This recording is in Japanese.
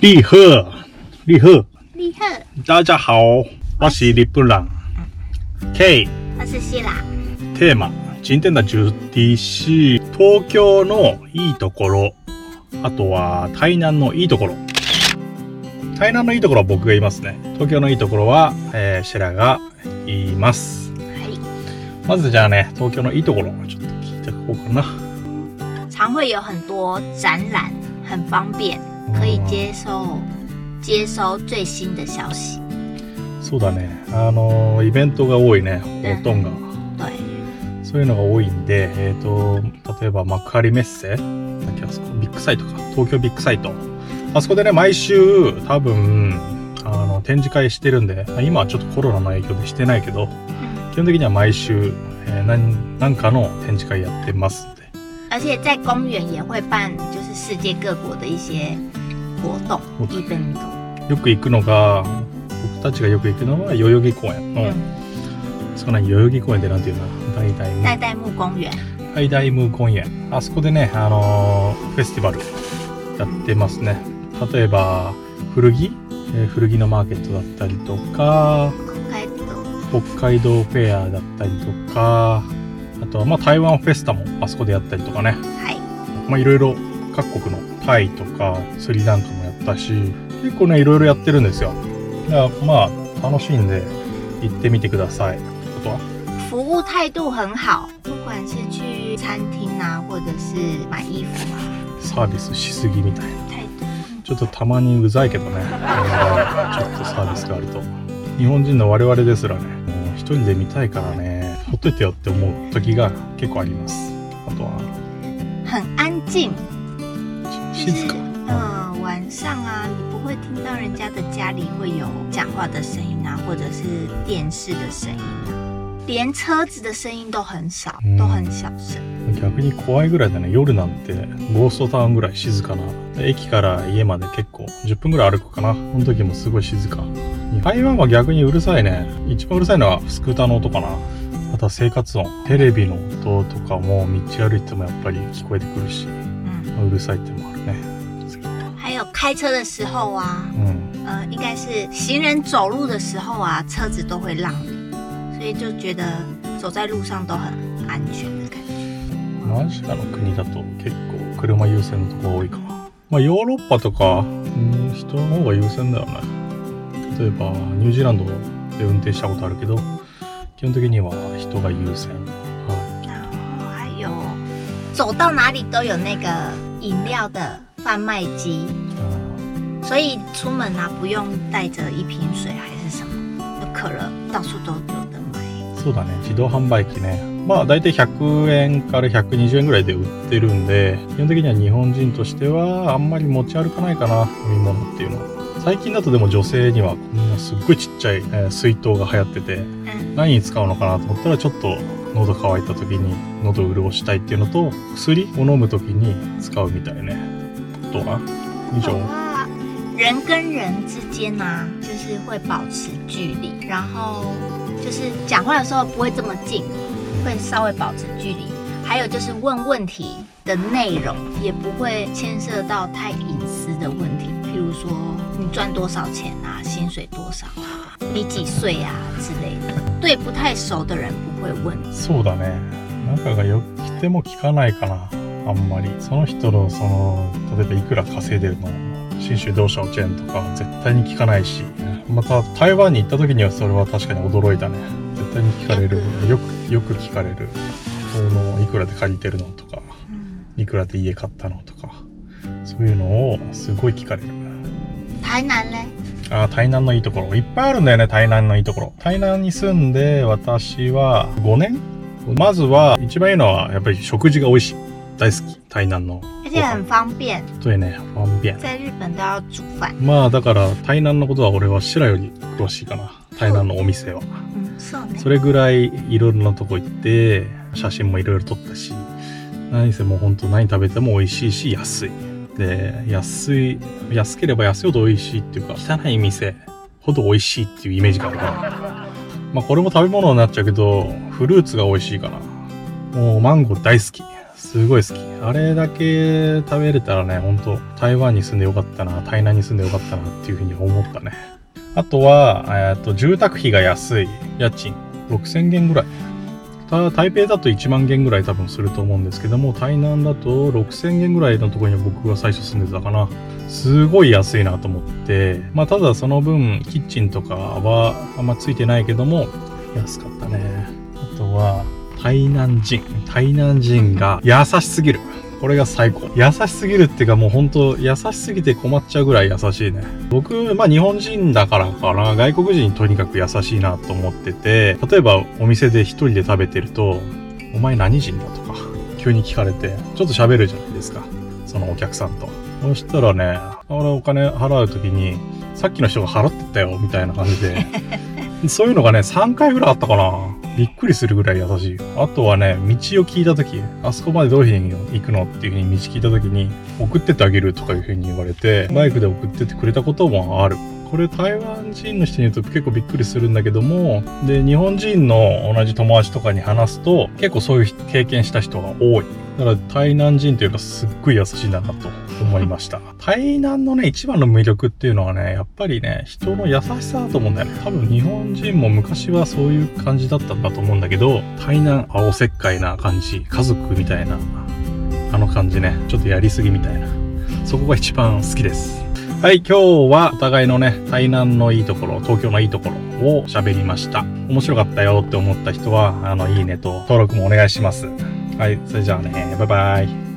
立贺，立贺，立贺，大家好，我是リプラン。K 我是希拉。テーマ、今天の主題是東京のいいところ、あとは台南のいいところ。台南のいいところは僕が言いますね。東京のいいところは、えーシェラが言います。はい。まずじゃあね、東京のいいところ、ちょっと聞いていこうかな。常会有很多展览，很方便，可以接受接收最新的消息。そうだね。あの、イベントが多いね、ほとんどが。对，そういうのが多いんで、えっ、と、例えば幕張メッセ？だっけあそこ、ビッグサイトか。東京ビッグサイト。あそこでね、毎週、多分、あの、展示会してるんで、まあ今はちょっとコロナの影響でしてないけど、基本的には毎週、えー何、なんかの展示会やってます。而且在公园也会办，就是世界各国的一些活动活動 event。よく行くのが、僕たちがよく行くのは代々木公園の、嗯，そこ何代々木公園ってなんていうの？大々代代木公園。ハイダイム公園。あそこでね、あのーフェスティバルやってますね。例えば、古着、えー古着のマーケットだったりとか、北海道。北海道フェアだったりとか、あとはまあ台湾フェスタもあそこでやったりとかね。はい。まあいろいろ各国のタイとかスリランカもやったし、結構ね、いろいろやってるんですよ。だからまあ楽しいんで行ってみてください。あとは？服务态度很好，不管是去餐厅啊，或者是買衣服啊，サービスしすぎみたいな。ちょっとたまにうざいけどね、ちょっとサービスがあると。日本人の我々ですらね、もう一人で見たいからね、ほっといてよって思う時が結構あります。あとは、很安静，静か。嗯，晚上啊，你不会听到人家的家里会有讲话的声音啊，或者是电视的声音啊，连车子的声音都很少，嗯都很小声。逆に怖いぐらいだね、夜なんて、ゴーストタウンぐらい静かな。駅から家まで結構10分ぐらい歩くかな。その時もすごい静か。台湾は逆にうるさいね。一番うるさいのはスクーターの音かな。あとは生活音。テレビの音とかも道歩いてもやっぱり聞こえてくるし、嗯，うるさいってのもあるね。还有开车的时候啊，うん。呃，应该是行人走路的时候啊，车子都会让你，所以就觉得走在路上都很安全的感觉。アジアの国だと結構車優先のとこが多いかな。まあヨーロッパとか、うん人の方が優先だよね。例えばニュージーランドで運転したことあるけど、基本的には人が優先。は然后还有走到哪里都有那个饮料的贩卖机，い。所以出门啊不用带着一瓶水还是什么，就可乐到处都有的买。そうだね。自動販売機ね。まあ大体100円から120円ぐらいで売ってるんで、基本的には日本人としてはあんまり持ち歩かないかな、飲み物っていうのは。最近だとでも女性にはこんなすっごいちっちゃい、えー水筒が流行ってて、嗯，何に使うのかなと思ったらちょっと喉乾いた時に喉を潤したいっていうのと薬を飲む時に使うみたいねあとは以上哇，人跟人之间呢、就是会保持距离，然后就是讲话的时候不会这么近，会稍微保持距离。还有就是问问题的内容也不会牵涉到太隐私的问题，譬如说你赚多少钱啊，薪水多少啊， 你几岁啊之类的。对不太熟的人不会问。そうだね。仲が良くても聞かないかな。あんまり。その人のその例えばいくら稼いでるの。新州同社チェーンとか絶対に聞かないし。また台湾に行った時にはそれは確かに驚いたね。絶対に聞かれる。よくよく聞かれる。そのいくらで借りてるのとか。嗯，いくらで家買ったのとか。そういうのをすごい聞かれる。台南嘞？あー台南のいいところ。いっぱいあるんだよね台南のいいところ。台南に住んで私は5年？まずは一番いいのはやっぱり食事が美味しい。大好き。台南の。而且很方便，そうやね。方便。在日本都要煮饭。まあだから台南のことは俺は白より詳しいかな。台南のお店は。嗯，そうね。それぐらいいろいろなとこ行って写真もいろいろ撮ったし何せもうほんと何食べても美味しいし安いで安い安ければ安いほど美味しいっていうか汚い店ほど美味しいっていうイメージがあるから まあこれも食べ物になっちゃうけどフルーツが美味しいかなもうマンゴー大好きすごい好き。あれだけ食べれたらね、ほんと台湾に住んでよかったな、台南に住んでよかったなっていうふうに思ったね。あとは、えっと、住宅費が安い。家賃6000元ぐらい。た台北だと1万元ぐらい多分すると思うんですけども、台南だと6000元ぐらいのところに僕が最初住んでたかな。すごい安いなと思って、まあただその分、キッチンとかはあんまついてないけども、安かったね。あとは、台南人。台南人が優しすぎる。これが最高。優しすぎるっていうかもうほんと優しすぎて困っちゃうぐらい優しいね。僕、まあ日本人だからかな、外国人とにかく優しいなと思ってて、例えばお店で一人で食べてると、お前何人だとか、急に聞かれて、ちょっと喋るじゃないですか。そのお客さんと。そしたらね、俺お金払うときに、さっきの人が払ってったよ、みたいな感じで。そういうのがね、3回ぐらいあったかな。びっくりするぐらい優しい。あとはね、道を聞いた時、あそこまでどういうふうに行くのっていうふうに道聞いた時に、送ってってあげるとかいうふうに言われて、バイクで送ってってくれたこともある。これ台湾人の人に言うと結構びっくりするんだけども、で、日本人の同じ友達とかに話すと、結構そういう経験した人が多い。だから台南人というかすっごい優しいんだなと思いました。台南のね、一番の魅力っていうのはね、やっぱりね、人の優しさだと思うんだよね。多分日本人も昔はそういう感じだったんだと思うんだけど、台南青石灰な感じ、家族みたいな、あの感じね、ちょっとやりすぎみたいな。そこが一番好きです。はい、今日はお互いのね、台南のいいところ、東京のいいところを喋りました。面白かったよって思った人は、あの、いいねと登録もお願いします。はい、それじゃあね、バイバイ。